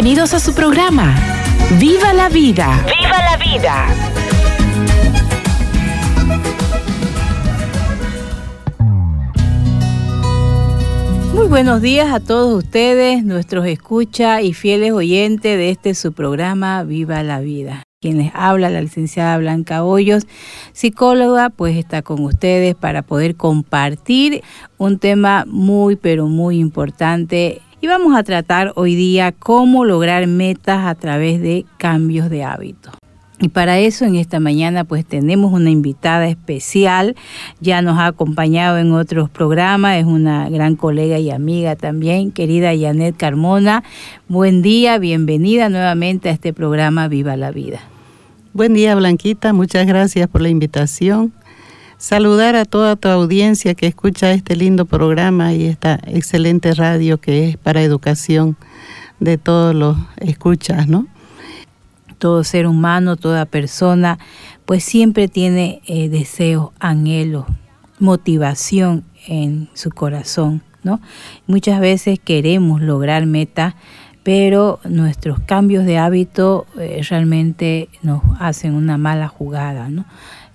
Bienvenidos a su programa. ¡Viva la vida! ¡Viva la vida! Muy buenos días a todos ustedes, nuestros escucha y fieles oyentes de este su programa Viva la Vida. Quien les habla, la licenciada Blanca Hoyos, psicóloga, pues está con ustedes para poder compartir un tema muy, pero muy importante. Y vamos a tratar hoy día cómo lograr metas a través de cambios de hábitos. Y para eso en esta mañana pues tenemos una invitada especial, ya nos ha acompañado en otros programas, es una gran colega y amiga también, querida Janet Carmona. Buen día, bienvenida nuevamente a este programa Viva la Vida. Buen día Blanquita, muchas gracias por la invitación. Saludar a toda tu audiencia que escucha este lindo programa y esta excelente radio que es para educación de todos los escuchas, ¿no? todo ser humano, toda persona, pues siempre tiene eh, deseos, anhelos, motivación en su corazón, ¿no? Muchas veces queremos lograr metas, pero nuestros cambios de hábito eh, realmente nos hacen una mala jugada, ¿no?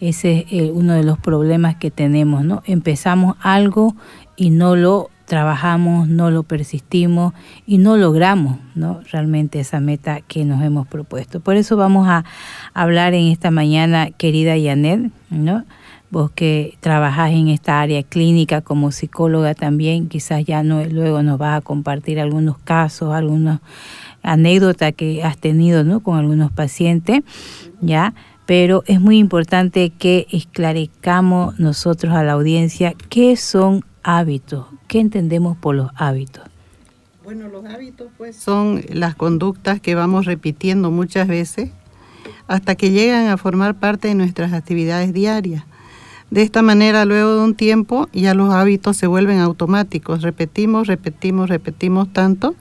Ese es eh, uno de los problemas que tenemos, ¿no? Empezamos algo y no lo trabajamos, no lo persistimos y no logramos ¿no? realmente esa meta que nos hemos propuesto. Por eso vamos a hablar en esta mañana, querida Yanet, ¿no? vos que trabajás en esta área clínica como psicóloga también, quizás ya no, luego nos vas a compartir algunos casos, algunas anécdotas que has tenido ¿no? con algunos pacientes, ¿ya? Pero es muy importante que esclarezcamos nosotros a la audiencia qué son hábitos, ¿Qué entendemos por los hábitos? Bueno, los hábitos pues son las conductas que vamos repitiendo muchas veces hasta que llegan a formar parte de nuestras actividades diarias. De esta manera, luego de un tiempo, ya los hábitos se vuelven automáticos. Repetimos, repetimos, repetimos tanto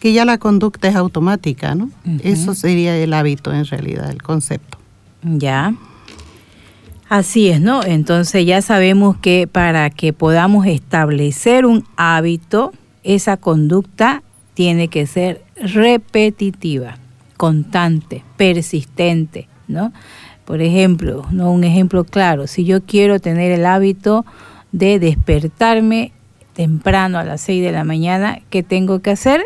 que ya la conducta es automática, ¿no? Eso sería el hábito en realidad, el concepto. Ya. Así es, ¿no? Entonces ya sabemos que para que podamos establecer un hábito, esa conducta tiene que ser repetitiva, constante, persistente, ¿no? Por ejemplo, no un ejemplo claro, si yo quiero tener el hábito de despertarme temprano a las 6 de la mañana, ¿qué tengo que hacer?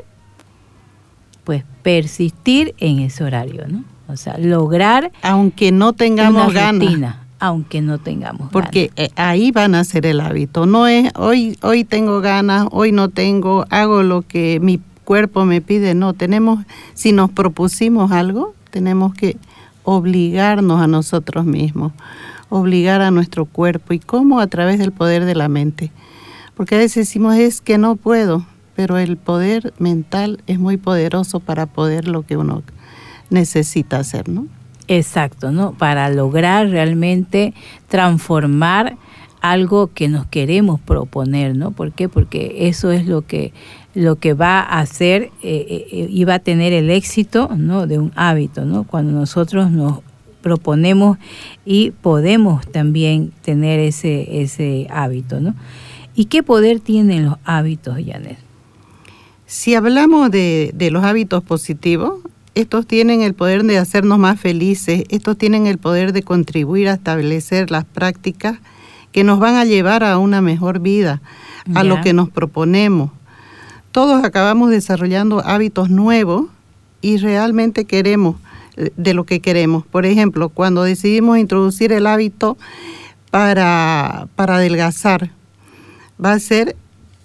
Pues persistir en ese horario, ¿no? O sea, lograr aunque no tengamos ganas. aunque no tengamos porque eh, ahí van a ser el hábito. No es hoy hoy tengo ganas hoy no tengo hago lo que mi cuerpo me pide. No tenemos si nos propusimos algo tenemos que obligarnos a nosotros mismos obligar a nuestro cuerpo. Y cómo a través del poder de la mente. Porque a veces decimos es que no puedo pero el poder mental es muy poderoso para poder lo que uno necesita hacer no Exacto, ¿no? Para lograr realmente transformar algo que nos queremos proponer, ¿no? ¿Por qué? Porque eso es lo que lo que va a hacer eh, eh, y va a tener el éxito, ¿no? De un hábito, ¿no? Cuando nosotros nos proponemos y podemos también tener ese ese hábito, ¿no? ¿Y qué poder tienen los hábitos, Janet? Si hablamos de, de los hábitos positivos, estos tienen el poder de hacernos más felices, estos tienen el poder de contribuir a establecer las prácticas que nos van a llevar a una mejor vida, a lo que nos proponemos. Todos acabamos desarrollando hábitos nuevos y realmente queremos eh, de lo que queremos. Por ejemplo, cuando decidimos introducir el hábito para, para adelgazar, va a ser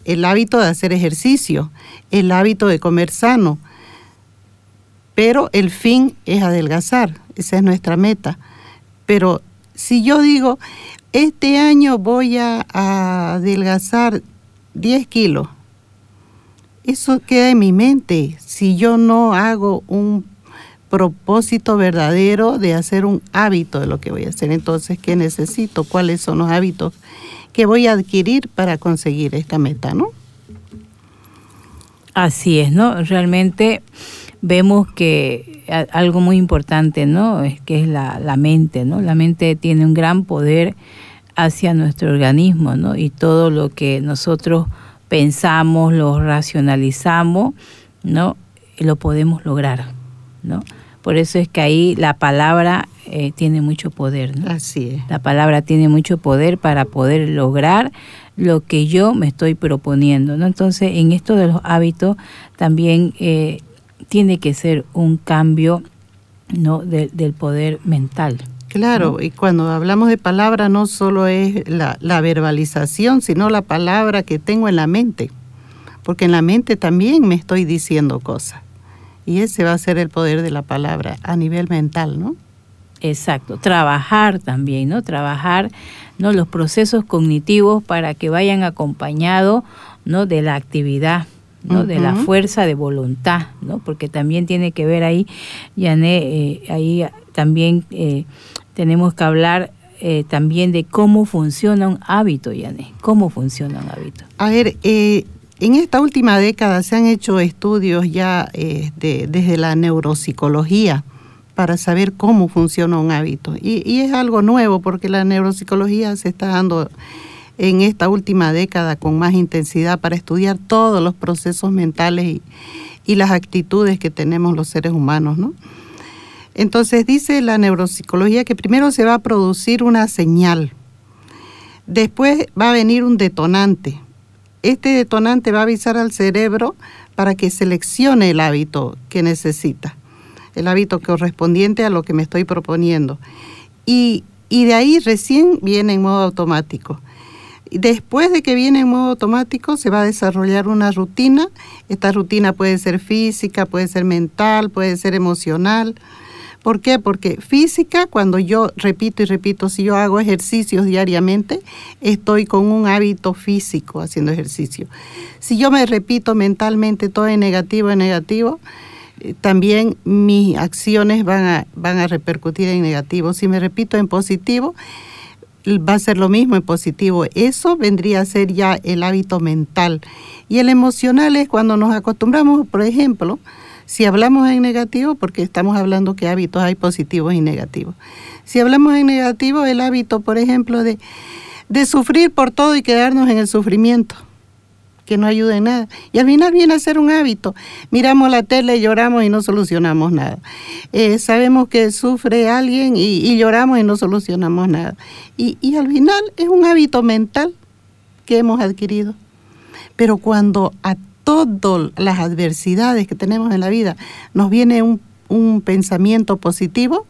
el hábito de hacer ejercicio, el hábito de comer sano, pero el fin es adelgazar, esa es nuestra meta. Pero si yo digo, este año voy a, adelgazar 10 kilos, eso queda en mi mente. Si yo no hago un propósito verdadero de hacer un hábito de lo que voy a hacer, entonces, ¿qué necesito? ¿Cuáles son los hábitos que voy a adquirir para conseguir esta meta, no? Así es, ¿no? Realmente vemos que algo muy importante, ¿no? Es que es la, la mente, ¿no? La mente tiene un gran poder hacia nuestro organismo, ¿no? Y todo lo que nosotros pensamos, lo racionalizamos, ¿no? Lo podemos lograr, ¿no? Por eso es que ahí la palabra eh, tiene mucho poder, ¿no? Así es. La palabra tiene mucho poder para poder lograr lo que yo me estoy proponiendo, ¿no? Entonces, en esto de los hábitos también eh, tiene que ser un cambio, ¿no? del poder mental. Claro, y cuando hablamos de palabra no solo es la, la, verbalización, sino la palabra que tengo en la mente, porque en la mente también me estoy diciendo cosas. Y ese va a ser el poder de la palabra a nivel mental, ¿no? Exacto, trabajar también, ¿no? Trabajar ¿no? los procesos cognitivos para que vayan acompañados ¿no? de la actividad, ¿no? de la fuerza de voluntad, ¿no? porque también tiene que ver ahí, Yané, eh, ahí también eh, tenemos que hablar eh, también de cómo funciona un hábito, Yané. ¿Cómo funciona un hábito? A ver, eh, en esta última década se han hecho estudios ya eh, desde la neuropsicología para saber cómo funciona un hábito. Y, es algo nuevo porque la neuropsicología se está dando en esta última década con más intensidad para estudiar todos los procesos mentales y, y las actitudes que tenemos los seres humanos, ¿no? Entonces dice la neuropsicología que primero se va a producir una señal, después va a venir un detonante. Este detonante va a avisar al cerebro para que seleccione el hábito que necesita, el hábito correspondiente a lo que me estoy proponiendo. Y, y de ahí recién viene en modo automático. Después de que viene en modo automático, se va a desarrollar una rutina. Esta rutina puede ser física, puede ser mental, puede ser emocional ¿Por qué? Porque física, cuando yo repito y repito, si yo hago ejercicios diariamente, estoy con un hábito físico haciendo ejercicio. Si yo me repito mentalmente todo en negativo, en negativo, eh, también mis acciones van a, van a repercutir en negativo. Si me repito en positivo, va a ser lo mismo en positivo. Eso vendría a ser ya el hábito mental. Y el emocional es cuando nos acostumbramos, por ejemplo, si hablamos en negativo, porque estamos hablando que hábitos hay positivos y negativos. Si hablamos en negativo, el hábito, por ejemplo, de, de sufrir por todo y quedarnos en el sufrimiento, que no ayuda en nada. Y al final viene a ser un hábito. Miramos la tele, lloramos y no solucionamos nada. Eh, sabemos que sufre alguien y, lloramos y no solucionamos nada. Y, y al final es un hábito mental que hemos adquirido. Pero cuando a todas las adversidades que tenemos en la vida nos viene un, pensamiento positivo,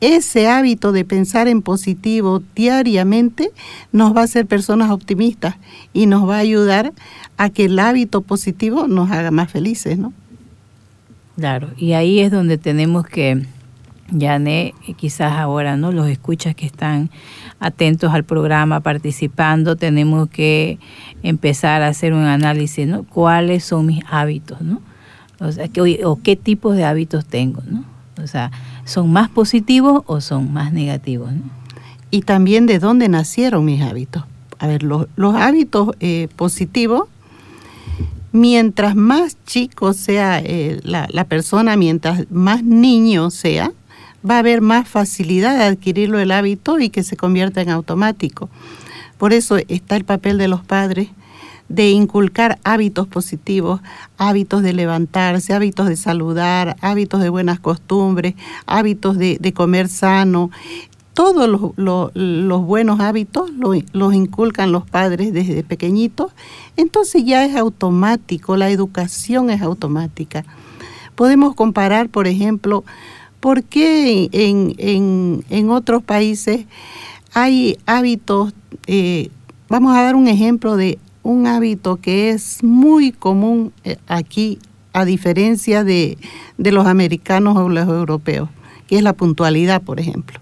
ese hábito de pensar en positivo diariamente nos va a hacer personas optimistas y nos va a ayudar a que el hábito positivo nos haga más felices, ¿no? Claro, y ahí es donde tenemos que, Yané, quizás ahora, ¿no? Los escuchas que están atentos al programa, participando, tenemos que empezar a hacer un análisis, ¿no? ¿Cuáles son mis hábitos, ¿no? O sea, ¿qué, o qué tipos de hábitos tengo, ¿no? O sea, ¿son más positivos o son más negativos, ¿no? Y también de dónde nacieron mis hábitos. A ver, los, hábitos eh, positivos, mientras más chico sea eh, la, la persona, mientras más niño sea, va a haber más facilidad de adquirirlo el hábito y que se convierta en automático. Por eso está el papel de los padres de inculcar hábitos positivos, hábitos de levantarse, hábitos de saludar, hábitos de buenas costumbres, hábitos de, comer sano. Todos los, buenos hábitos los inculcan los padres desde pequeñitos, entonces ya es automático, la educación es automática. Podemos comparar, por ejemplo, ¿Por qué en, otros países hay hábitos? Eh, vamos a dar un ejemplo de un hábito que es muy común eh, aquí, a diferencia de, de los americanos o los europeos, que es la puntualidad, por ejemplo.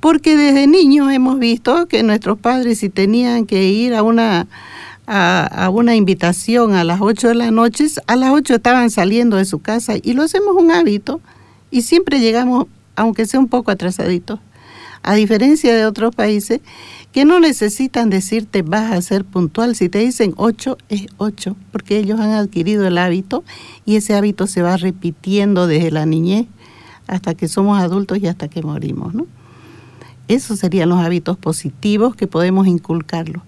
Porque desde niños hemos visto que nuestros padres si tenían que ir a una a, a, una invitación a las 8 de la noche, a las 8 estaban saliendo de su casa y lo hacemos un hábito y siempre llegamos, aunque sea un poco atrasaditos, a diferencia de otros países que no necesitan decirte vas a ser puntual, si te dicen 8 es 8, porque ellos han adquirido el hábito y ese hábito se va repitiendo desde la niñez hasta que somos adultos y hasta que morimos, ¿no? Esos serían los hábitos positivos que podemos inculcarlos.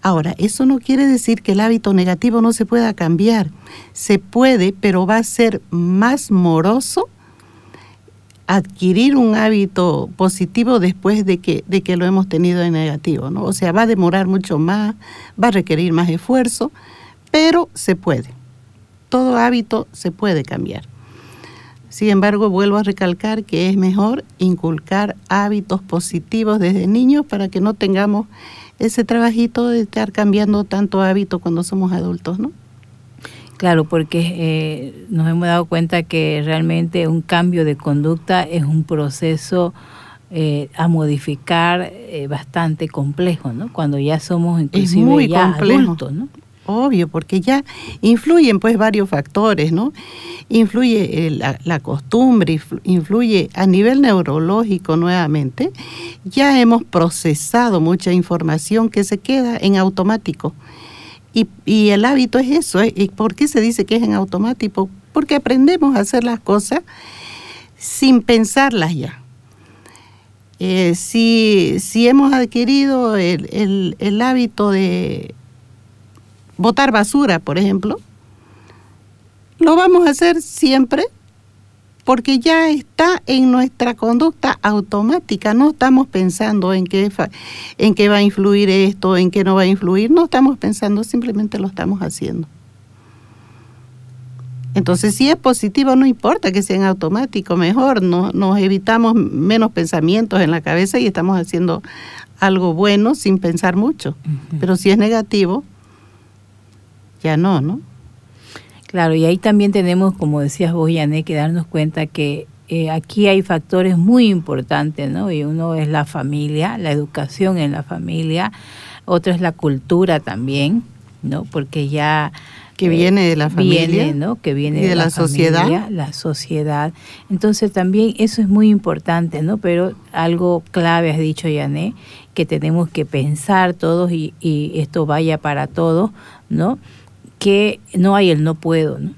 Ahora, eso no quiere decir que el hábito negativo no se pueda cambiar. Se puede, pero va a ser más moroso adquirir un hábito positivo después de que, de que lo hemos tenido en negativo, ¿no? O sea, va a demorar mucho más, va a requerir más esfuerzo, pero se puede. Todo hábito se puede cambiar. Sin embargo, vuelvo a recalcar que es mejor inculcar hábitos positivos desde niños para que no tengamos ese trabajito de estar cambiando tanto hábito cuando somos adultos, ¿no? Claro, porque eh, nos hemos dado cuenta que realmente un cambio de conducta es un proceso eh, a modificar eh, bastante complejo, ¿no? Cuando ya somos inclusive ya adultos, ¿no? Obvio, porque ya influyen pues varios factores, ¿no? Influye la, la, costumbre, influye a nivel neurológico nuevamente. Ya hemos procesado mucha información que se queda en automático. Y, el hábito es eso. ¿eh? ¿Y por qué se dice que es en automático? Porque aprendemos a hacer las cosas sin pensarlas ya. Eh, si, si, hemos adquirido el, el, el hábito de botar basura, por ejemplo, lo vamos a hacer siempre porque ya está en nuestra conducta automática, no estamos pensando en qué, en qué va a influir esto, en qué no va a influir, no estamos pensando, simplemente lo estamos haciendo. Entonces, si es positivo, no importa que sea en automático, mejor, no, nos evitamos menos pensamientos en la cabeza y estamos haciendo algo bueno sin pensar mucho. Pero si es negativo, ya no, ¿no? Claro, y ahí también tenemos, como decías vos, Yané, que darnos cuenta que eh, aquí hay factores muy importantes, ¿no? Y uno es la familia, la educación en la familia, otro es la cultura también, ¿no? Porque ya... Que viene de la familia. Viene, ¿no? Que viene de, la, sociedad. la sociedad. Entonces también eso es muy importante, ¿no? Pero algo clave has dicho, Yané, que tenemos que pensar todos y, y esto vaya para todos, ¿no? Que no hay el no puedo, ¿no?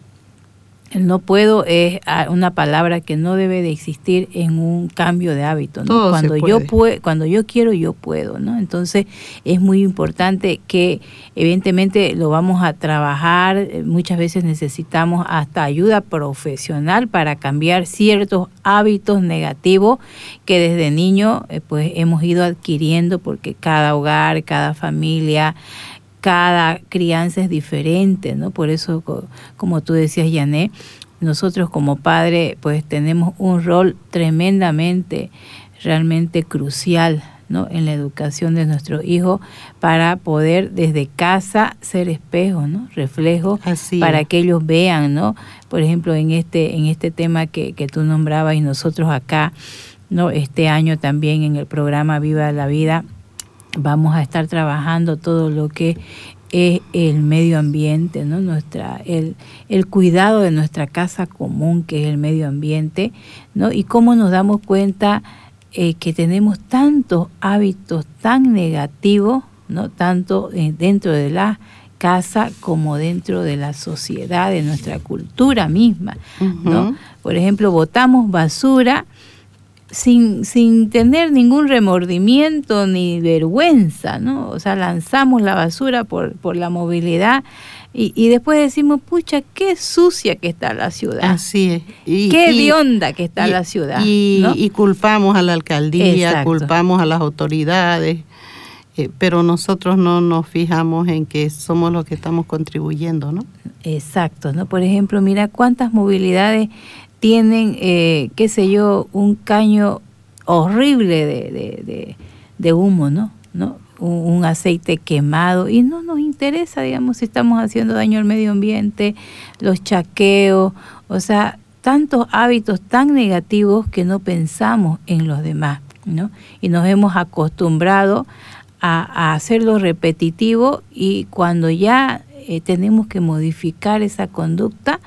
El no puedo es ah, una palabra que no debe de existir en un cambio de hábito. ¿no? Cuando yo puedo, cuando yo quiero, yo puedo, ¿no? Entonces es muy importante que evidentemente lo vamos a trabajar. Muchas veces necesitamos hasta ayuda profesional para cambiar ciertos hábitos negativos que desde niño eh, pues hemos ido adquiriendo porque cada hogar, cada familia cada crianza es diferente, ¿no? Por eso, como tú decías, Yané, nosotros como padre, pues tenemos un rol tremendamente, realmente crucial, ¿no? en la educación de nuestros hijos para poder desde casa ser espejo, ¿no? reflejo para que ellos vean, ¿no? Por ejemplo, en este en este tema que, que tú nombrabas y nosotros acá, ¿no? Este año también en el programa Viva la Vida vamos a estar trabajando todo lo que es el medio ambiente, ¿no? Nuestra, el, el, cuidado de nuestra casa común, que es el medio ambiente, ¿no? Y cómo nos damos cuenta eh, que tenemos tantos hábitos tan negativos, ¿no? Tanto eh, dentro de la casa como dentro de la sociedad, de nuestra cultura misma, ¿no? Por ejemplo, botamos basura, sin, sin tener ningún remordimiento ni vergüenza, ¿no? O sea, lanzamos la basura por, por la movilidad y, y después decimos, pucha, qué sucia que está la ciudad. Así es. Y, qué hedionda que está la ciudad. Y, culpamos a la alcaldía, culpamos a las autoridades, eh, pero nosotros no nos fijamos en que somos los que estamos contribuyendo, ¿no? Exacto, ¿no? Por ejemplo, mira cuántas movilidades tienen, eh, qué sé yo, un caño horrible de, de, humo, ¿no? ¿no? Un, aceite quemado y no nos interesa, digamos, si estamos haciendo daño al medio ambiente, los chaqueos, o sea, tantos hábitos tan negativos que no pensamos en los demás, ¿no? Y nos hemos acostumbrado a, hacerlo repetitivo y cuando ya eh, tenemos que modificar esa conducta,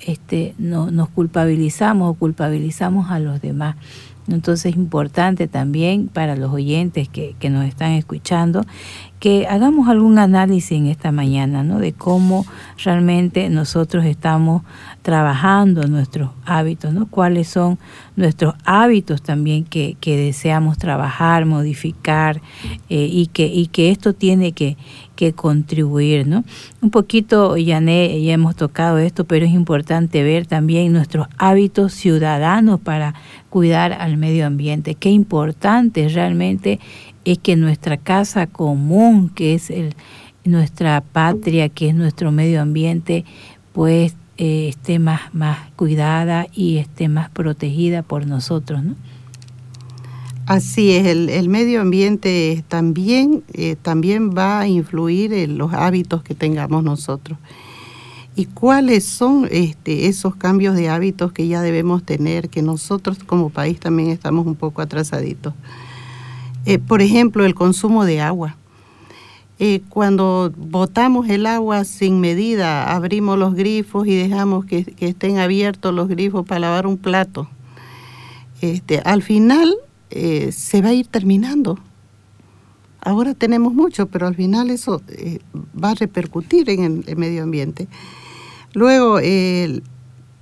este, no, nos culpabilizamos o culpabilizamos a los demás. Entonces es importante también para los oyentes que, que, nos están escuchando que hagamos algún análisis en esta mañana, ¿no? De cómo realmente nosotros estamos trabajando nuestros hábitos, ¿no? Cuáles son nuestros hábitos también que, que deseamos trabajar, modificar eh, y, que, y que esto tiene que, que contribuir, ¿no? Un poquito, Yané, ya hemos tocado esto, pero es importante ver también nuestros hábitos ciudadanos para cuidar al medio ambiente. Qué importante realmente es que nuestra casa común, que es el, nuestra patria, que es nuestro medio ambiente, pues eh, esté más, más cuidada y esté más protegida por nosotros, ¿no? Así es, el, medio ambiente también, eh, también va a influir en los hábitos que tengamos nosotros. ¿Y cuáles son este, esos cambios de hábitos que ya debemos tener, que nosotros como país también estamos un poco atrasaditos? Eh, por ejemplo, el consumo de agua. Eh, cuando botamos el agua sin medida, abrimos los grifos y dejamos que, estén abiertos los grifos para lavar un plato. Este, al final eh, se va a ir terminando. Ahora tenemos mucho, pero al final eso va a repercutir en el, medio ambiente. Luego,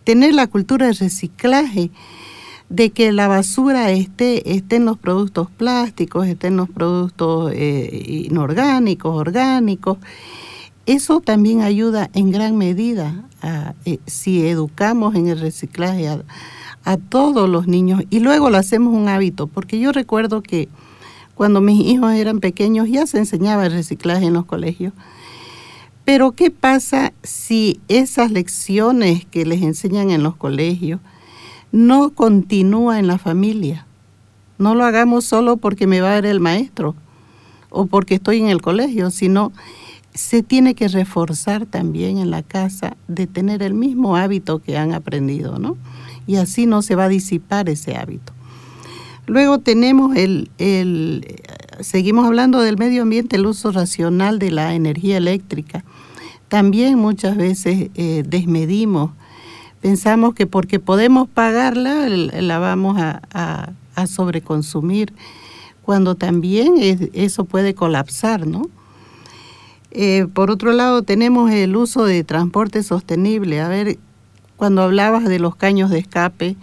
tener la cultura de reciclaje de que la basura esté, esté en los productos plásticos, esté en los productos eh, inorgánicos, orgánicos. Eso también ayuda en gran medida a, eh, si educamos en el reciclaje a todos los niños y luego lo hacemos un hábito, porque yo recuerdo que cuando mis hijos eran pequeños ya se enseñaba el reciclaje en los colegios. Pero ¿qué pasa si esas lecciones que les enseñan en los colegios no continúa en la familia. No lo hagamos solo porque me va a ver el maestro o porque estoy en el colegio, sino se tiene que reforzar también en la casa de tener el mismo hábito que han aprendido, ¿no? Y así no se va a disipar ese hábito. Luego tenemos el, el seguimos hablando del medio ambiente, el uso racional de la energía eléctrica. También muchas veces eh, desmedimos pensamos que porque podemos pagarla la vamos a, sobreconsumir, cuando también eso puede colapsar, ¿no? Eh, por otro lado, tenemos el uso de transporte sostenible. A ver, cuando hablabas de los caños de escape,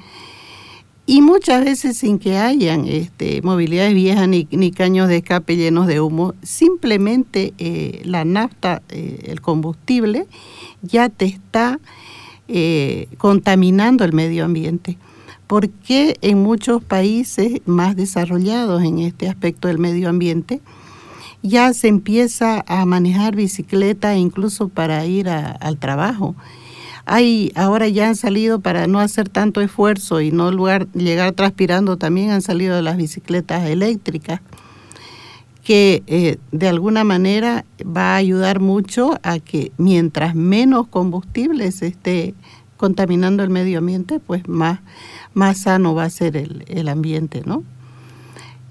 y muchas veces sin que hayan este, movilidades viejas ni, caños de escape llenos de humo, simplemente eh, la nafta, eh, el combustible, ya te está eh, contaminando el medio ambiente. Porque en muchos países más desarrollados en este aspecto del medio ambiente ya se empieza a manejar bicicleta incluso para ir al trabajo? Hay, ahora ya han salido para no hacer tanto esfuerzo y no llegar transpirando, también han salido las bicicletas eléctricas que eh, de alguna manera va a ayudar mucho a que mientras menos combustible se esté contaminando el medio ambiente, pues más, más sano va a ser el, ambiente, ¿no?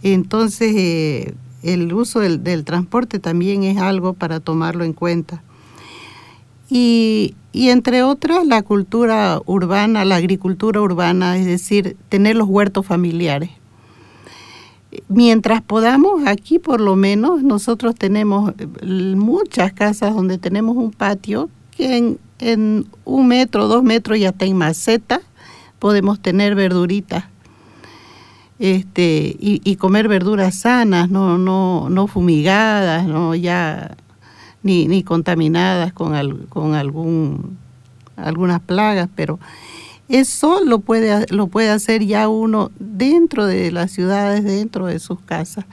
Entonces, eh, el uso del, del, transporte también es algo para tomarlo en cuenta. Y, y entre otras, la cultura urbana, la agricultura urbana, es decir, tener los huertos familiares. Mientras podamos, aquí por lo menos, nosotros tenemos eh, muchas casas donde tenemos un patio que en, un metro, dos metros ya está en maceta, podemos tener verduritas este, y, comer verduras sanas, no, no, no fumigadas, no ya ni, ni contaminadas con, con algún, algunas plagas, pero eso lo puede, lo puede hacer ya uno dentro de las ciudades, dentro de sus casas.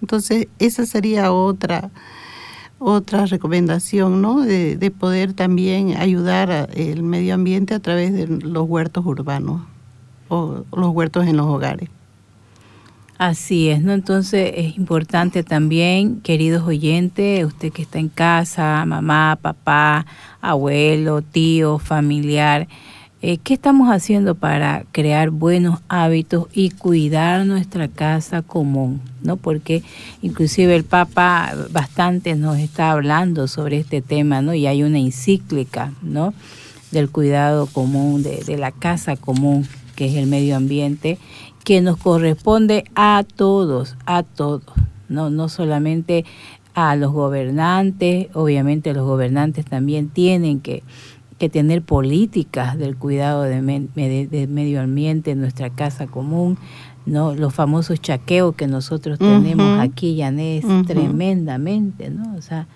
Entonces, esa sería otra, otra recomendación, ¿no? De, de poder también ayudar al medio ambiente a través de los huertos urbanos o los huertos en los hogares. Así es, ¿no? Entonces es importante también, queridos oyentes, usted que está en casa, mamá, papá, abuelo, tío, familiar, eh, ¿qué estamos haciendo para crear buenos hábitos y cuidar nuestra casa común? ¿no? Porque inclusive el Papa bastante nos está hablando sobre este tema, ¿no? Y hay una encíclica, ¿no? Del cuidado común, de, de la casa común, que es el medio ambiente, que nos corresponde a todos, a todos, no, no solamente a los gobernantes, obviamente los gobernantes también tienen que que tener políticas del cuidado de, medio ambiente en nuestra casa común, ¿no? Los famosos chaqueos que nosotros tenemos aquí, Yanés, tremendamente, ¿no? O sea,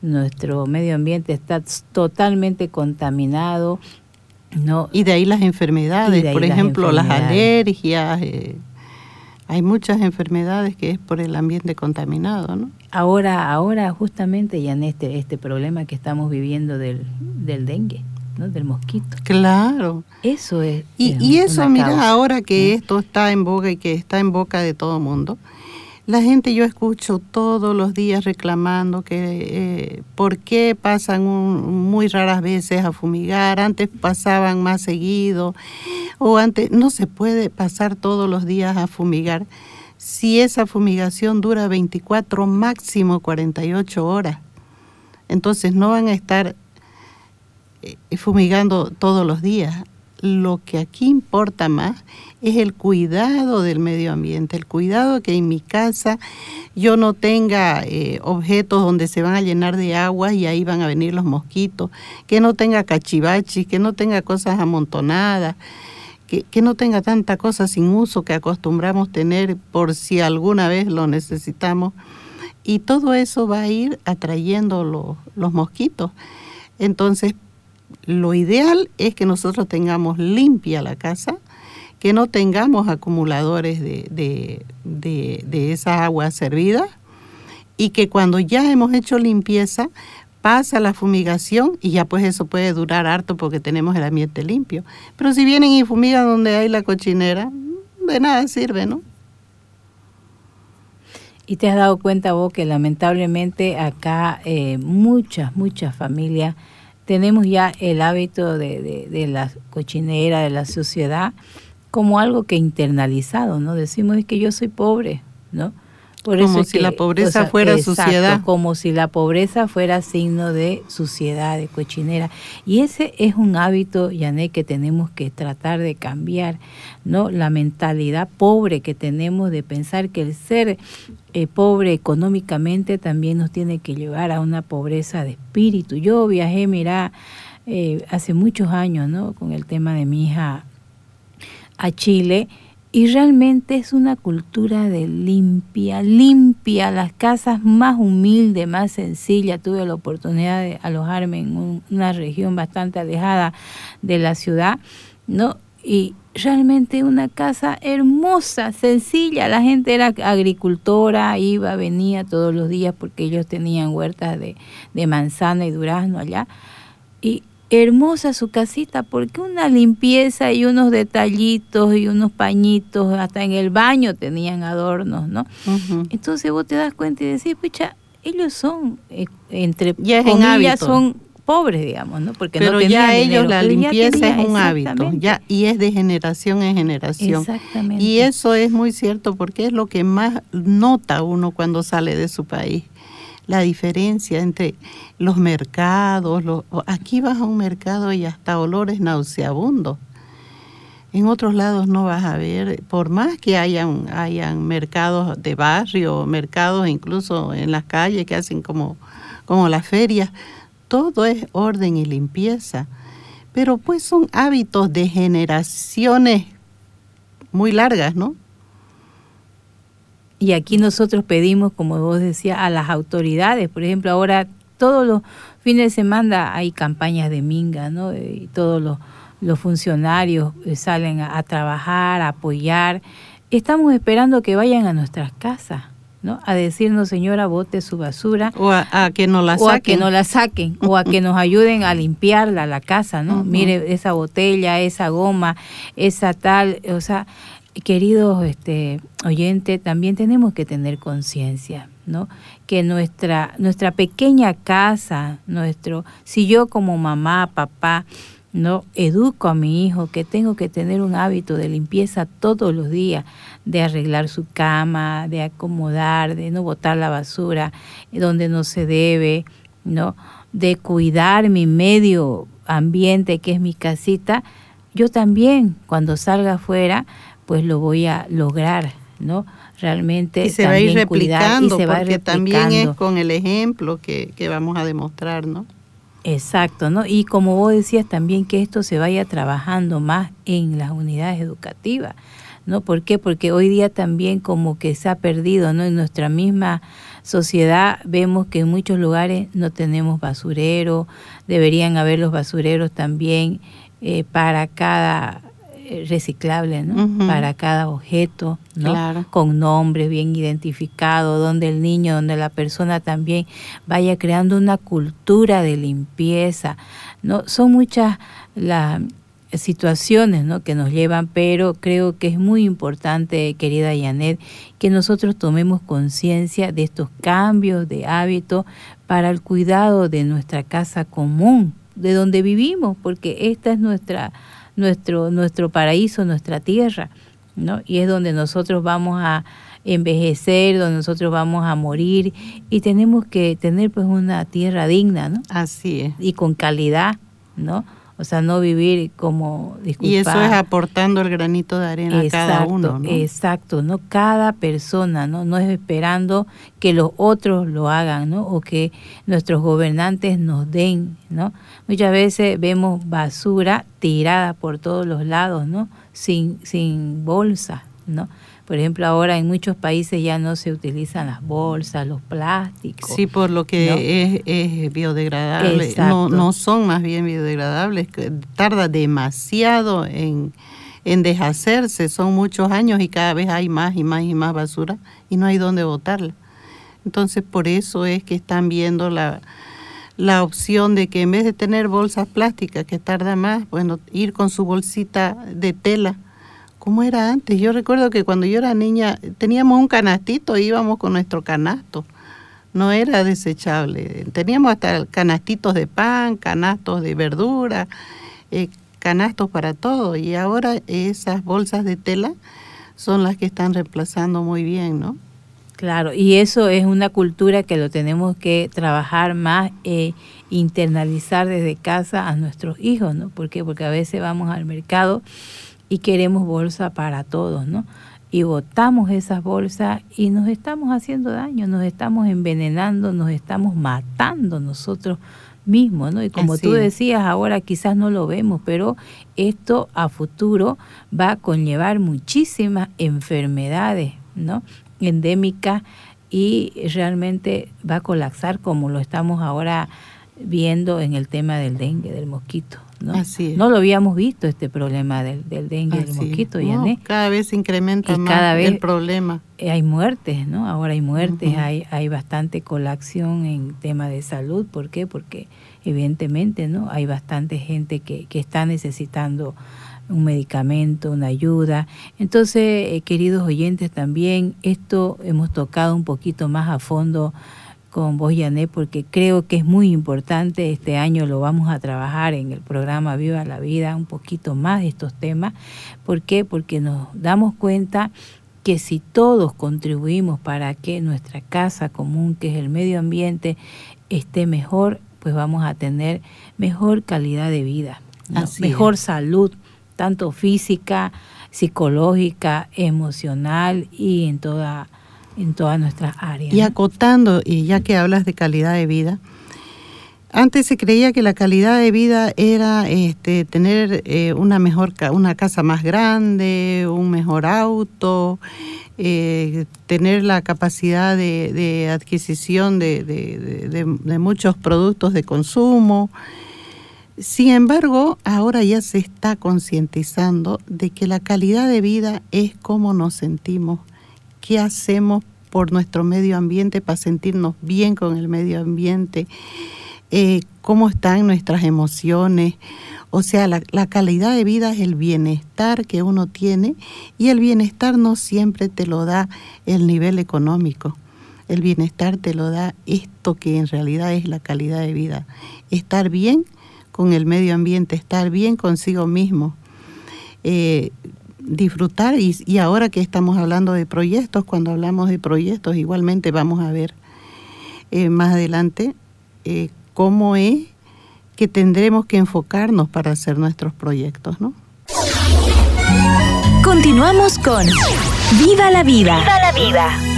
nuestro medio ambiente está totalmente contaminado, ¿no? Y de ahí las enfermedades, por ejemplo, las alergias. Eh, hay muchas enfermedades que es por el ambiente contaminado, ¿no? Ahora, ahora justamente ya en este, este problema que estamos viviendo del, del dengue, ¿no? Del mosquito. Claro. Eso es. Y, y eso, mira, ahora que esto está en boga y que está en boca de todo el mundo, la gente yo escucho todos los días reclamando que eh, por qué pasan muy raras veces a fumigar, antes pasaban más seguido, o antes no se puede pasar todos los días a fumigar si esa fumigación dura 24, máximo 48 horas. Entonces no van a estar eh, fumigando todos los días lo que aquí importa más es el cuidado del medio ambiente, el cuidado que en mi casa yo no tenga eh, objetos donde se van a llenar de agua y ahí van a venir los mosquitos, que no tenga cachivaches, que no tenga cosas amontonadas, que, que, no tenga tanta cosa sin uso que acostumbramos tener por si alguna vez lo necesitamos. Y todo eso va a ir atrayendo los mosquitos. Entonces, lo ideal es que nosotros tengamos limpia la casa, que no tengamos acumuladores de, de, de, esa agua servida y que cuando ya hemos hecho limpieza pasa la fumigación y ya pues eso puede durar harto porque tenemos el ambiente limpio. Pero si vienen y fumigan donde hay la cochinera, de nada sirve, ¿no? Y te has dado cuenta vos que lamentablemente acá eh, muchas, muchas familias tenemos ya el hábito de, de, la cochinera, de la sociedad, como algo que internalizado, ¿no? Decimos es que yo soy pobre, ¿no? como si la pobreza fuera suciedad. Como si la pobreza fuera signo de suciedad, de cochinera. Y ese es un hábito, Yané, que tenemos que tratar de cambiar, ¿no? La mentalidad pobre que tenemos de pensar que el ser eh, pobre económicamente también nos tiene que llevar a una pobreza de espíritu. Yo viajé, mira, eh, hace muchos años, ¿no? Con el tema de mi hija a Chile y realmente es una cultura de limpia, limpia, las casas más humildes, más sencillas. Tuve la oportunidad de alojarme en una región bastante alejada de la ciudad, ¿no? Y realmente una casa hermosa, sencilla. La gente era agricultora, iba, venía todos los días porque ellos tenían huertas de, de manzana y durazno allá. Y hermosa su casita porque una limpieza y unos detallitos y unos pañitos, hasta en el baño tenían adornos, ¿no? Entonces vos te das cuenta y decís, pucha, ellos son, eh, entre ya comillas, son pobres, digamos, ¿no? Porque Pero ya ellos la limpieza es un hábito, ya y es de generación en generación. Exactamente. Y eso es muy cierto porque es lo que más nota uno cuando sale de su país la diferencia entre los mercados. aquí vas a un mercado y hasta olores nauseabundos. En otros lados no vas a ver, por más que hayan, hayan mercados de barrio, mercados incluso en las calles que hacen como, como las ferias, todo es orden y limpieza. Pero pues son hábitos de generaciones muy largas, ¿no? Y aquí nosotros pedimos, como vos decías, a las autoridades, por ejemplo, ahora todos los fines de semana hay campañas de minga, ¿no? Y todos los, funcionarios eh, salen a, trabajar, a apoyar. Estamos esperando que vayan a nuestras casas. ¿no? a decirnos señora bote su basura o a, que no la saquen o a que no la saquen o a que nos ayuden a limpiarla la casa no mire esa botella esa goma esa tal o sea queridos este, oyentes, también tenemos que tener conciencia, ¿no? Que nuestra, nuestra pequeña casa, nuestro, si yo como mamá, papá, ¿no? Educo a mi hijo que tengo que tener un hábito de limpieza todos los días, de arreglar su cama, de acomodar, de no botar la basura donde no se debe, ¿no? De cuidar mi medio ambiente que es mi casita. Yo también cuando salga afuera, pues lo voy a lograr, ¿no? Realmente y se va a ir replicando, y se va porque también es con el ejemplo que, que vamos a demostrar, ¿no? Exacto, ¿no? Y como vos decías también que esto se vaya trabajando más en las unidades educativas, ¿no? ¿Por qué? Porque hoy día también como que se ha perdido, ¿no? En nuestra misma sociedad vemos que en muchos lugares no tenemos basurero, deberían haber los basureros también eh, para cada reciclable, ¿no? Para cada objeto, ¿no? Con nombres bien identificados, donde el niño, donde la persona también vaya creando una cultura de limpieza, ¿no? Son muchas las situaciones ¿no? que nos llevan, pero creo que es muy importante, querida Janet, que nosotros tomemos conciencia de estos cambios de hábito para el cuidado de nuestra casa común, de donde vivimos, porque esta es nuestra nuestro, nuestro paraíso, nuestra tierra, ¿no? Y es donde nosotros vamos a envejecer, donde nosotros vamos a morir y tenemos que tener pues una tierra digna, ¿no? Así es. Y con calidad, ¿no? O sea, no vivir como... y eso es aportando el granito de arena a cada uno, ¿no? Exacto, ¿no? Cada persona, ¿no? No es esperando que los otros lo hagan, ¿no? O que nuestros gobernantes nos den, ¿no? Muchas veces vemos basura tirada por todos los lados, ¿no? Sin, sin bolsa, ¿no? Por ejemplo, ahora en muchos países ya no se utilizan las bolsas, los plásticos. Sí, por lo que es, biodegradable. No, no son más bien biodegradables. Tarda demasiado en, en deshacerse. Son muchos años y cada vez hay más y más y más basura y no hay dónde botarla. Entonces, por eso es que están viendo la, la opción de que en vez de tener bolsas plásticas que tarda más, bueno, ir con su bolsita de tela ¿Cómo era antes? Yo recuerdo que cuando yo era niña teníamos un canastito y íbamos con nuestro canasto. No era desechable. Teníamos hasta canastitos de pan, canastos de verdura, eh, canastos para todo. Y ahora esas bolsas de tela son las que están reemplazando muy bien, ¿no? Claro, y eso es una cultura que lo tenemos que trabajar más, e internalizar desde casa a nuestros hijos, ¿no? ¿Por qué? Porque a veces vamos al mercado y queremos bolsa para todos, ¿no? Y botamos esas bolsas y nos estamos haciendo daño, nos estamos envenenando, nos estamos matando nosotros mismos, ¿no? Y como tú decías, ahora quizás no lo vemos, pero esto a futuro va a conllevar muchísimas enfermedades, ¿no? Endémicas y realmente va a colapsar como lo estamos ahora viendo en el tema del dengue, del mosquito. ¿No? No lo habíamos visto este problema del, del dengue, del mosquito, no, Cada vez se incrementa más el problema. Eh, hay muertes, ¿no? Ahora hay muertes, hay, hay bastante colacción en tema de salud. ¿Por qué? Porque evidentemente, ¿no? Hay bastante gente que, que está necesitando un medicamento, una ayuda. Entonces, eh, queridos oyentes, también esto hemos tocado un poquito más a fondo con vos, Yané, porque creo que es muy importante. Este año lo vamos a trabajar en el programa Viva la Vida un poquito más de estos temas. ¿Por qué? Porque nos damos cuenta que si todos contribuimos para que nuestra casa común, que es el medio ambiente, esté mejor, pues vamos a tener mejor calidad de vida, mejor salud, tanto física, psicológica, emocional y en toda en todas nuestras áreas. Y acotando, y ya que hablas de calidad de vida, antes se creía que la calidad de vida era este, tener eh, una mejor una casa más grande, un mejor auto, eh, tener la capacidad de, adquisición de, de, muchos productos de consumo. Sin embargo, ahora ya se está concientizando de que la calidad de vida es cómo nos sentimos qué hacemos por nuestro medio ambiente para sentirnos bien con el medio ambiente, eh, cómo están nuestras emociones. O sea, la, la, calidad de vida es el bienestar que uno tiene y el bienestar no siempre te lo da el nivel económico. El bienestar te lo da esto que en realidad es la calidad de vida. Estar bien con el medio ambiente, estar bien consigo mismo, eh, disfrutar y, ahora que estamos hablando de proyectos, cuando hablamos de proyectos igualmente vamos a ver eh, más adelante eh, cómo es que tendremos que enfocarnos para hacer nuestros proyectos, ¿no? Continuamos con Viva la vida. Viva la vida.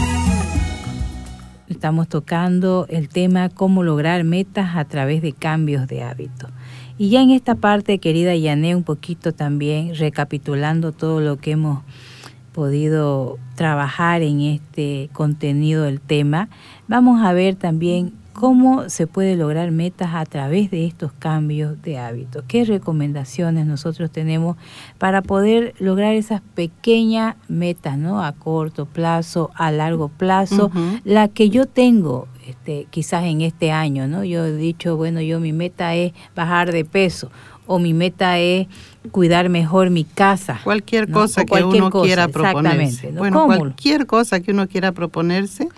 Estamos tocando el tema cómo lograr metas a través de cambios de hábitos. Y ya en esta parte, querida Yané, un poquito también recapitulando todo lo que hemos podido trabajar en este contenido del tema, vamos a ver también cómo se puede lograr metas a través de estos cambios de hábitos. ¿Qué recomendaciones nosotros tenemos para poder lograr esas pequeñas metas, ¿no? A corto plazo, a largo plazo, la que yo tengo este, quizás en este año, ¿no? Yo he dicho, bueno, yo mi meta es bajar de peso o mi meta es cuidar mejor mi casa. Cualquier cosa que uno quiera proponerse. Bueno, cualquier cosa que uno quiera proponerse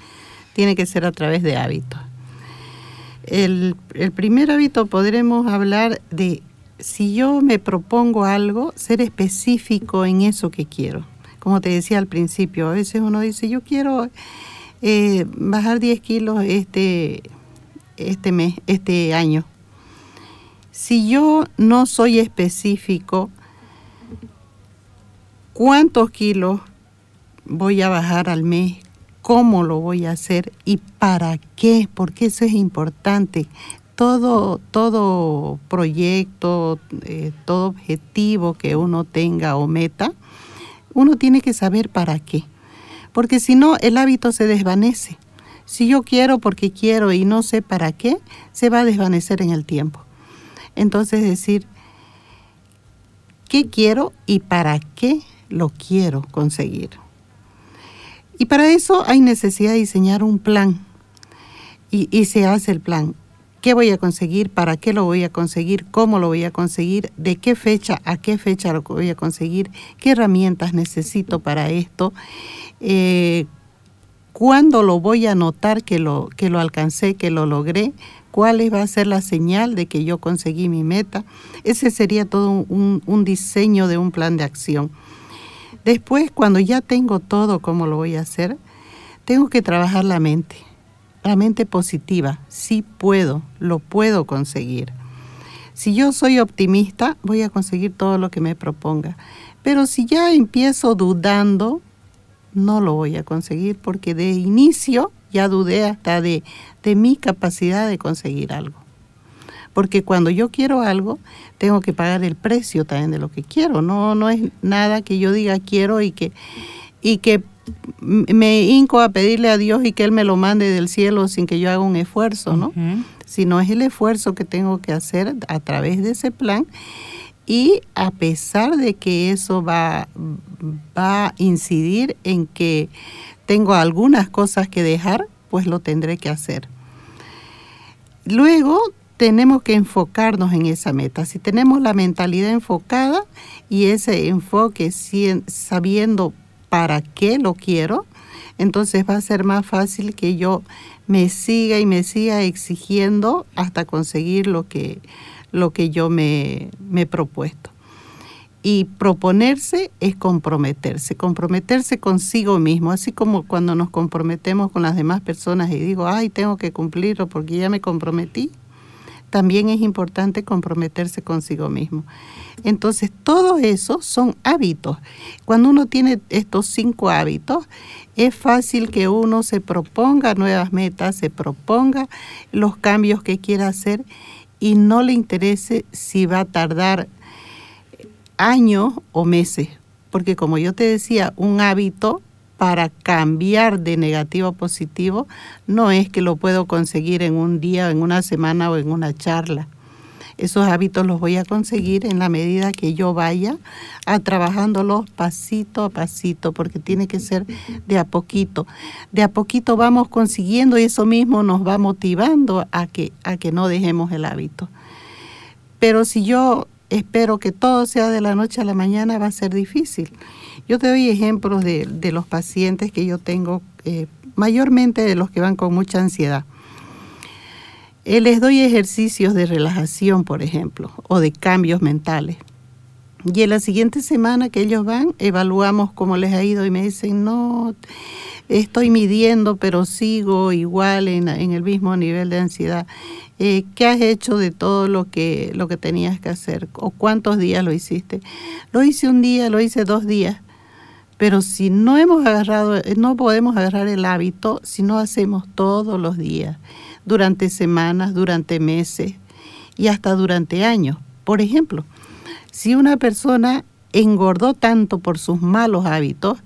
tiene que ser a través de hábitos. El, el primer hábito podremos hablar de si yo me propongo algo, ser específico en eso que quiero. Como te decía al principio, a veces uno dice, yo quiero eh, bajar 10 kilos este, este mes, este año. Si yo no soy específico, ¿cuántos kilos voy a bajar al mes? ¿Cómo lo voy a hacer? ¿Y para qué? Porque eso es importante. Todo, todo proyecto, eh, todo objetivo que uno tenga o meta, uno tiene que saber para qué porque si no el hábito se desvanece. Si yo quiero porque quiero y no sé para qué, se va a desvanecer en el tiempo. Entonces decir, ¿qué quiero y para qué lo quiero conseguir? Y para eso hay necesidad de diseñar un plan. Y, y, se hace el plan. ¿Qué voy a conseguir? ¿Para qué lo voy a conseguir? ¿Cómo lo voy a conseguir? ¿De qué fecha a qué fecha lo voy a conseguir? ¿Qué herramientas necesito para esto? eh, cuándo lo voy a notar que lo, que lo alcancé, que lo logré, cuál va a ser la señal de que yo conseguí mi meta. Ese sería todo un, un diseño de un plan de acción. Después, cuando ya tengo todo cómo lo voy a hacer, tengo que trabajar la mente, la mente positiva. Sí puedo, lo puedo conseguir. Si yo soy optimista, voy a conseguir todo lo que me proponga. Pero si ya empiezo dudando, no lo voy a conseguir porque de inicio ya dudé hasta de, de mi capacidad de conseguir algo. Porque cuando yo quiero algo, tengo que pagar el precio también de lo que quiero. No, no es nada que yo diga quiero y que, y que me hinco a pedirle a Dios y que Él me lo mande del cielo sin que yo haga un esfuerzo, ¿no? Sino es el esfuerzo que tengo que hacer a través de ese plan y a pesar de que eso va, va a incidir en que tengo algunas cosas que dejar, pues lo tendré que hacer. Luego tenemos que enfocarnos en esa meta. Si tenemos la mentalidad enfocada y ese enfoque sabiendo para qué lo quiero, entonces va a ser más fácil que yo me siga y me siga exigiendo hasta conseguir lo que, lo que yo me, he propuesto. Y proponerse es comprometerse, comprometerse consigo mismo, así como cuando nos comprometemos con las demás personas y digo, ay, tengo que cumplirlo porque ya me comprometí, también es importante comprometerse consigo mismo. Entonces, todo eso son hábitos. Cuando uno tiene estos cinco hábitos, es fácil que uno se proponga nuevas metas, se proponga los cambios que quiera hacer y no le interese si va a tardar años o meses, porque como yo te decía, un hábito para cambiar de negativo a positivo no es que lo puedo conseguir en un día, en una semana o en una charla. Esos hábitos los voy a conseguir en la medida que yo vaya a trabajándolos pasito a pasito, porque tiene que ser de a poquito. De a poquito vamos consiguiendo y eso mismo nos va motivando a que, a que no dejemos el hábito. Pero si yo espero que todo sea de la noche a la mañana, va a ser difícil. Yo te doy ejemplos de, de los pacientes que yo tengo, eh, mayormente de los que van con mucha ansiedad eh, les doy ejercicios de relajación, por ejemplo, o de cambios mentales. Y en la siguiente semana que ellos van, evaluamos cómo les ha ido y me dicen, no, estoy midiendo, pero sigo igual en, en el mismo nivel de ansiedad. Eh, ¿Qué has hecho de todo lo que, lo que tenías que hacer? ¿O cuántos días lo hiciste? Lo hice un día, lo hice dos días. Pero si no hemos agarrado, eh, no podemos agarrar el hábito si no hacemos todos los días, durante semanas, durante meses y hasta durante años. Por ejemplo, si una persona engordó tanto por sus malos hábitos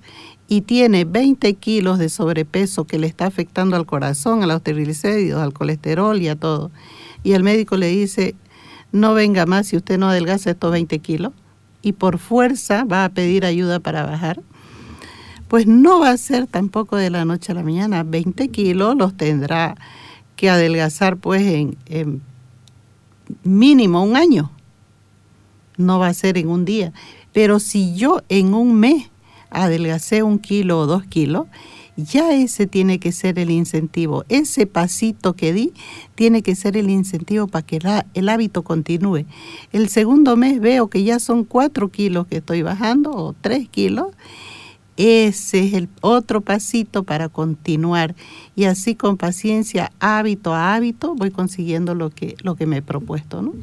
y tiene 20 kilos de sobrepeso que le está afectando al corazón, a los triglicéridos, al colesterol y a todo, y el médico le dice, no venga más si usted no adelgaza estos 20 kilos, y por fuerza va a pedir ayuda para bajar, pues no va a ser tampoco de la noche a la mañana. 20 kilos los tendrá que adelgazar pues en, mínimo un año. No va a ser en un día. Pero si yo en un mes adelgacé un kilo o dos kilos, ya ese tiene que ser el incentivo. Ese pasito que di tiene que ser el incentivo para que el hábito continúe. El segundo mes veo que ya son cuatro kilos que estoy bajando o tres kilos. Ese es el otro pasito para continuar y así con paciencia, hábito a hábito, voy consiguiendo lo que, lo que me he propuesto, ¿no?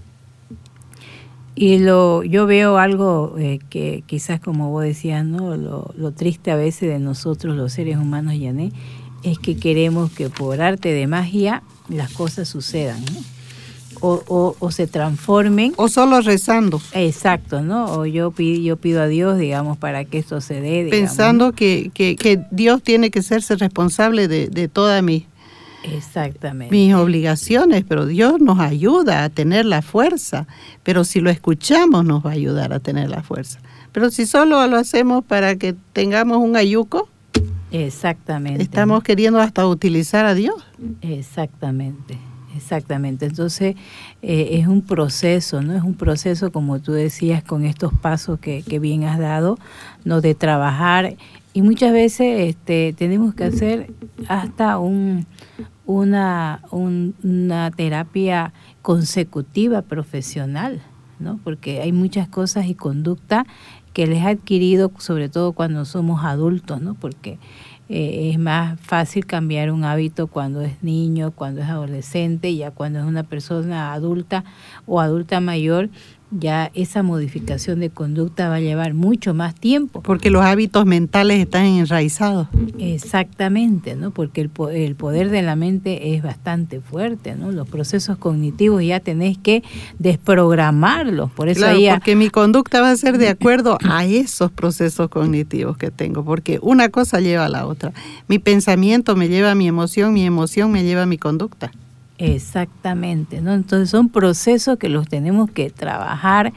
Y lo, yo veo algo eh, que quizás como vos decías, ¿no? Lo, triste a veces de nosotros los seres humanos, Yané, es que queremos que por arte de magia las cosas sucedan. O, o, o, se transformen. O solo rezando. Exacto, ¿no? O yo pido, yo pido a Dios, digamos, para que esto se dé. Digamos, Pensando que, que, que, Dios tiene que serse responsable de, de toda mi, Exactamente. mis obligaciones, pero Dios nos ayuda a tener la fuerza, pero si lo escuchamos nos va a ayudar a tener la fuerza. Pero si solo lo hacemos para que tengamos un ayuco, Exactamente. estamos queriendo hasta utilizar a Dios. Exactamente. Exactamente, entonces eh, es un proceso, ¿no? Es un proceso, como tú decías, con estos pasos que, que bien has dado, ¿no? De trabajar y muchas veces este, tenemos que hacer hasta un, una, un, una terapia consecutiva profesional, ¿no? Porque hay muchas cosas y conducta que les ha adquirido, sobre todo cuando somos adultos, ¿no? Porque eh, es más fácil cambiar un hábito cuando es niño, cuando es adolescente, ya cuando es una persona adulta o adulta mayor, ya esa modificación de conducta va a llevar mucho más tiempo. Porque los hábitos mentales están enraizados. Exactamente, ¿no? Porque el, el poder de la mente es bastante fuerte, ¿no? Los procesos cognitivos ya tenés que desprogramarlos, por eso claro, ya... porque mi conducta va a ser de acuerdo a esos procesos cognitivos que tengo, porque una cosa lleva a la otra. Mi pensamiento me lleva a mi emoción, mi emoción me lleva a mi conducta. Exactamente, ¿no? Entonces son procesos que los tenemos que trabajar,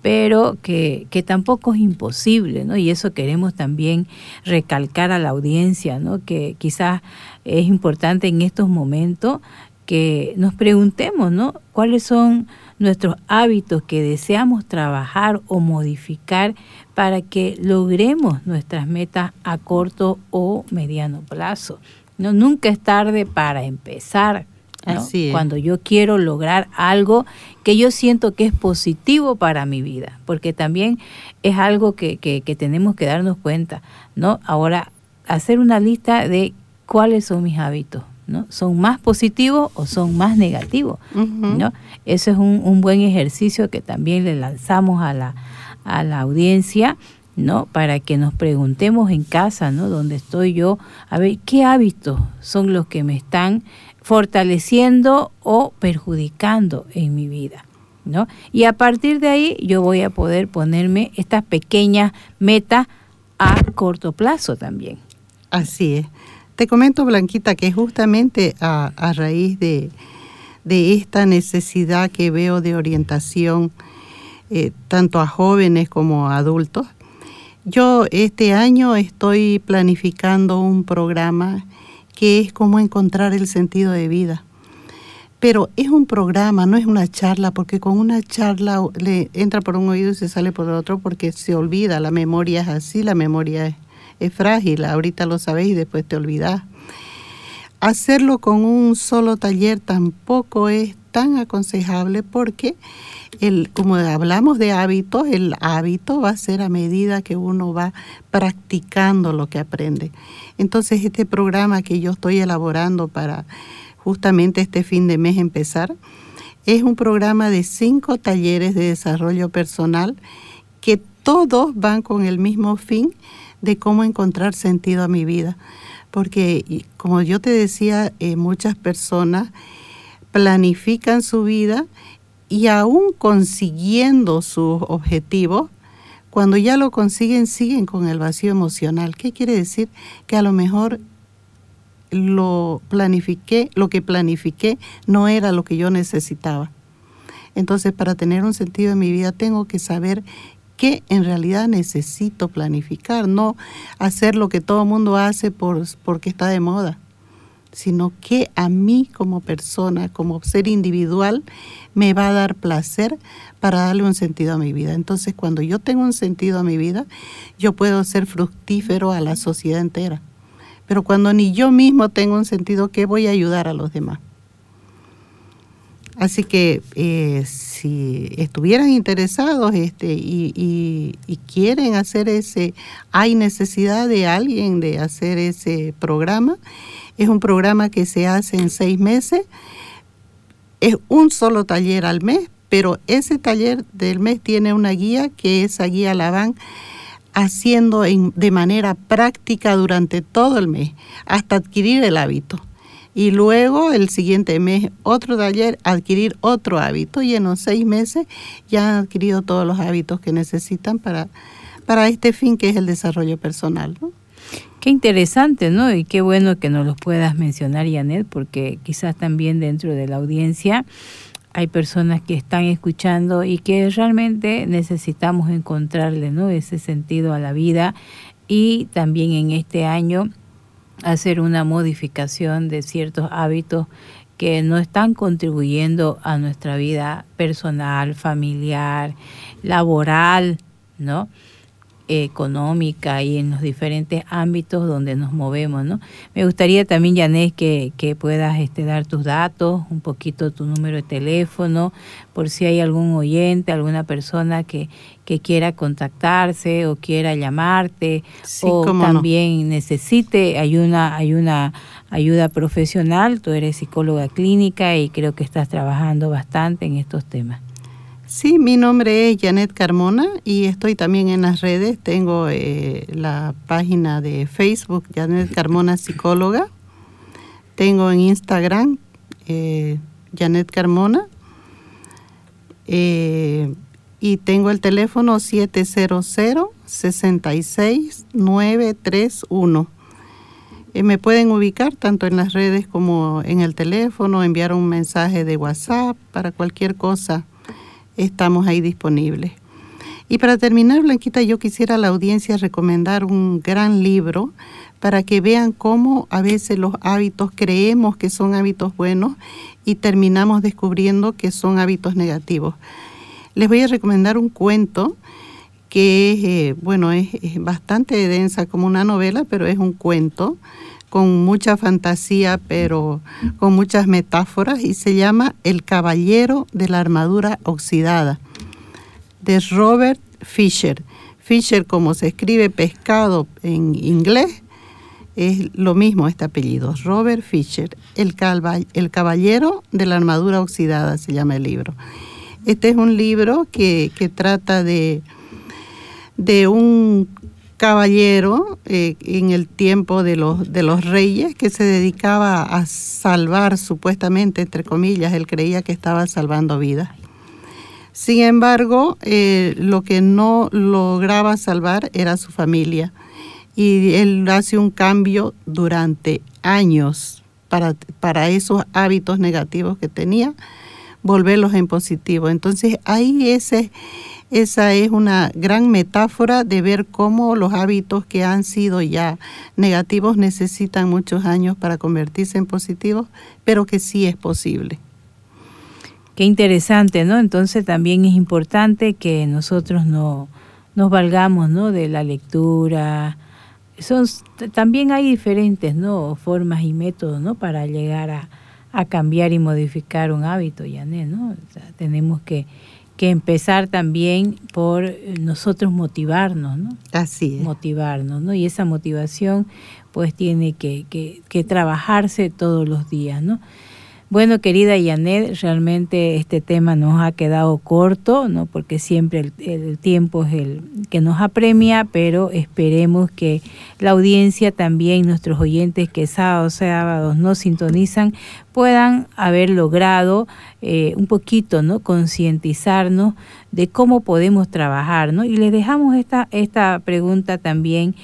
pero que, que, tampoco es imposible, ¿no? Y eso queremos también recalcar a la audiencia, ¿no? Que quizás es importante en estos momentos que nos preguntemos, ¿no? ¿Cuáles son nuestros hábitos que deseamos trabajar o modificar para que logremos nuestras metas a corto o mediano plazo? No, nunca es tarde para empezar. ¿No? Así es. Cuando yo quiero lograr algo que yo siento que es positivo para mi vida, porque también es algo que, que, que tenemos que darnos cuenta, ¿no? Ahora, hacer una lista de cuáles son mis hábitos, ¿no? ¿Son más positivos o son más negativos? Uh -huh. ¿no? Eso es un, un, buen ejercicio que también le lanzamos a la, a la audiencia, ¿no? Para que nos preguntemos en casa, ¿no? Donde estoy yo, a ver, ¿qué hábitos son los que me están fortaleciendo o perjudicando en mi vida. ¿no? Y a partir de ahí yo voy a poder ponerme estas pequeñas metas a corto plazo también. Así es. Te comento, Blanquita, que justamente a, raíz de, de, esta necesidad que veo de orientación, eh, tanto a jóvenes como a adultos, yo este año estoy planificando un programa que es cómo encontrar el sentido de vida. Pero es un programa, no es una charla, porque con una charla le entra por un oído y se sale por el otro porque se olvida, la memoria es así, la memoria es, es frágil, ahorita lo sabéis y después te olvidas. hacerlo con un solo taller tampoco es tan aconsejable porque el, como hablamos de hábitos, el hábito va a ser a medida que uno va practicando lo que aprende. Entonces este programa que yo estoy elaborando para justamente este fin de mes empezar, es un programa de cinco talleres de desarrollo personal que todos van con el mismo fin de cómo encontrar sentido a mi vida. Porque, como yo te decía, eh, muchas personas planifican su vida y aún consiguiendo sus objetivos, cuando ya lo consiguen, siguen con el vacío emocional. ¿Qué quiere decir? Que a lo mejor lo planifiqué, lo que planifiqué no era lo que yo necesitaba. Entonces, para tener un sentido en mi vida, tengo que saber qué en realidad necesito planificar, no hacer lo que todo el mundo hace por, porque está de moda, sino que a mí como persona, como ser individual, me va a dar placer para darle un sentido a mi vida. Entonces, cuando yo tengo un sentido a mi vida, yo puedo ser fructífero a la sociedad entera. Pero cuando ni yo mismo tengo un sentido, ¿qué voy a ayudar a los demás? Así que eh, si estuvieran interesados este, y, quieren hacer ese, hay necesidad de alguien de hacer ese programa. Es un programa que se hace en seis meses. Es un solo taller al mes, pero ese taller del mes tiene una guía que esa guía la van haciendo de manera práctica durante todo el mes hasta adquirir el hábito. Y luego el siguiente mes otro taller, adquirir otro hábito y en los seis meses ya han adquirido todos los hábitos que necesitan para, para este fin que es el desarrollo personal. Qué interesante, ¿no? Y qué bueno que nos los puedas mencionar, Janet, porque quizás también dentro de la audiencia hay personas que están escuchando y que realmente necesitamos encontrarle ¿no? ese sentido a la vida y también en este año hacer una modificación de ciertos hábitos que no están contribuyendo a nuestra vida personal, familiar, laboral, ¿no? Económica y en los diferentes ámbitos donde nos movemos, ¿no? Me gustaría también, Janet, que, que puedas este, dar tus datos, un poquito tu número de teléfono, por si hay algún oyente, alguna persona que, que quiera contactarse o quiera llamarte o también necesite ayuda, hay una ayuda profesional. Tú eres psicóloga clínica y creo que estás trabajando bastante en estos temas. Sí, mi nombre es Janet Carmona y estoy también en las redes. Tengo eh, la página de Facebook, Janet Carmona Psicóloga. Tengo en Instagram, eh, Janet Carmona. Eh, y tengo el teléfono 700-66931. me pueden ubicar tanto en las redes como en el teléfono, enviar un mensaje de WhatsApp para cualquier cosa estamos ahí disponibles. Y para terminar, Blanquita, yo quisiera a la audiencia recomendar un gran libro para que vean cómo a veces los hábitos creemos que son hábitos buenos y terminamos descubriendo que son hábitos negativos. Les voy a recomendar un cuento que es, eh, bueno, es, es bastante densa como una novela, pero es un cuento con mucha fantasía, pero con muchas metáforas, y se llama El Caballero de la Armadura Oxidada, de Robert Fisher. Fisher, como se escribe pescado en inglés, es lo mismo este apellido, Robert Fisher, el, Caballero de la Armadura Oxidada se llama el libro. Este es un libro que, que trata de, de un caballero eh, en el tiempo de los, de los reyes que se dedicaba a salvar, supuestamente, entre comillas, él creía que estaba salvando vidas. Sin embargo, eh, lo que no lograba salvar era su familia y él hace un cambio durante años para, para esos hábitos negativos que tenía, volverlos en positivo. Entonces ahí ese esa es una gran metáfora de ver cómo los hábitos que han sido ya negativos necesitan muchos años para convertirse en positivos, pero que sí es posible. Qué interesante, ¿no? Entonces también es importante que nosotros no nos valgamos, ¿no? De la lectura, son, también hay diferentes ¿no? formas y métodos ¿no? para llegar a, a cambiar y modificar un hábito, Yané, ¿no? tenemos que, que, empezar también por nosotros motivarnos, ¿no? Así es. Motivarnos, ¿no? Y esa motivación pues tiene que, que, que trabajarse todos los días, ¿no? Bueno, querida Yanet, realmente este tema nos ha quedado corto, ¿no? porque siempre el, tiempo es el que nos apremia, pero esperemos que la audiencia también, nuestros oyentes que sábados, sábados nos sintonizan, puedan haber logrado eh, un poquito, ¿no? concientizarnos de cómo podemos trabajar, ¿no? Y les dejamos esta, esta pregunta también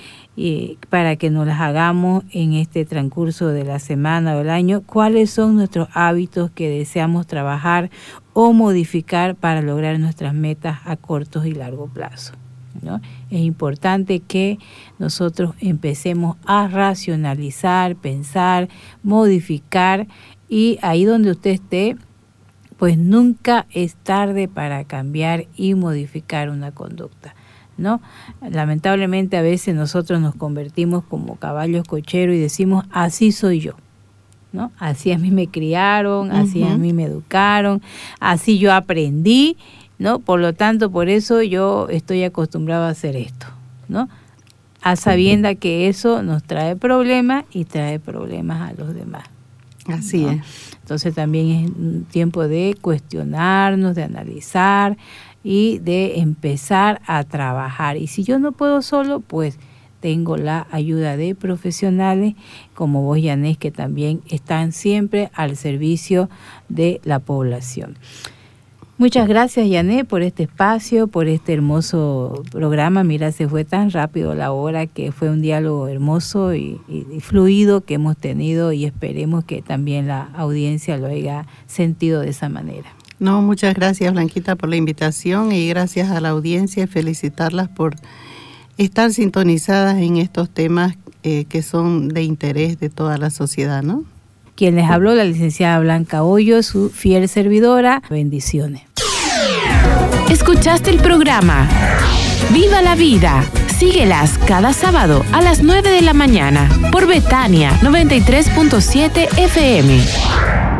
para que nos las hagamos en este transcurso de la semana o del año, cuáles son nuestros hábitos que deseamos trabajar o modificar para lograr nuestras metas a corto y largo plazo. ¿no? Es importante que nosotros empecemos a racionalizar, pensar, modificar y ahí donde usted esté, pues nunca es tarde para cambiar y modificar una conducta. ¿No? Lamentablemente a veces nosotros nos convertimos como caballos cocheros y decimos, así soy yo. ¿no? Así a mí me criaron, así a mí me educaron, así yo aprendí, ¿no? Por lo tanto, por eso yo estoy acostumbrado a hacer esto, ¿no? A sabienda que eso nos trae problemas y trae problemas a los demás. Así es. Entonces también es un tiempo de cuestionarnos, de analizar, y de empezar a trabajar. Y si yo no puedo solo, pues tengo la ayuda de profesionales como vos, Yanés, que también están siempre al servicio de la población. Muchas gracias, Yané, por este espacio, por este hermoso programa. Mira, se fue tan rápido la hora que fue un diálogo hermoso y, y, fluido que hemos tenido y esperemos que también la audiencia lo haya sentido de esa manera. No, muchas gracias Blanquita por la invitación y gracias a la audiencia y felicitarlas por estar sintonizadas en estos temas eh, que son de interés de toda la sociedad, ¿no? Quien les habló, la licenciada Blanca Hoyo, su fiel servidora. Bendiciones. Escuchaste el programa Viva la Vida. Síguelas cada sábado a las 9 de la mañana por Betania 93.7 FM.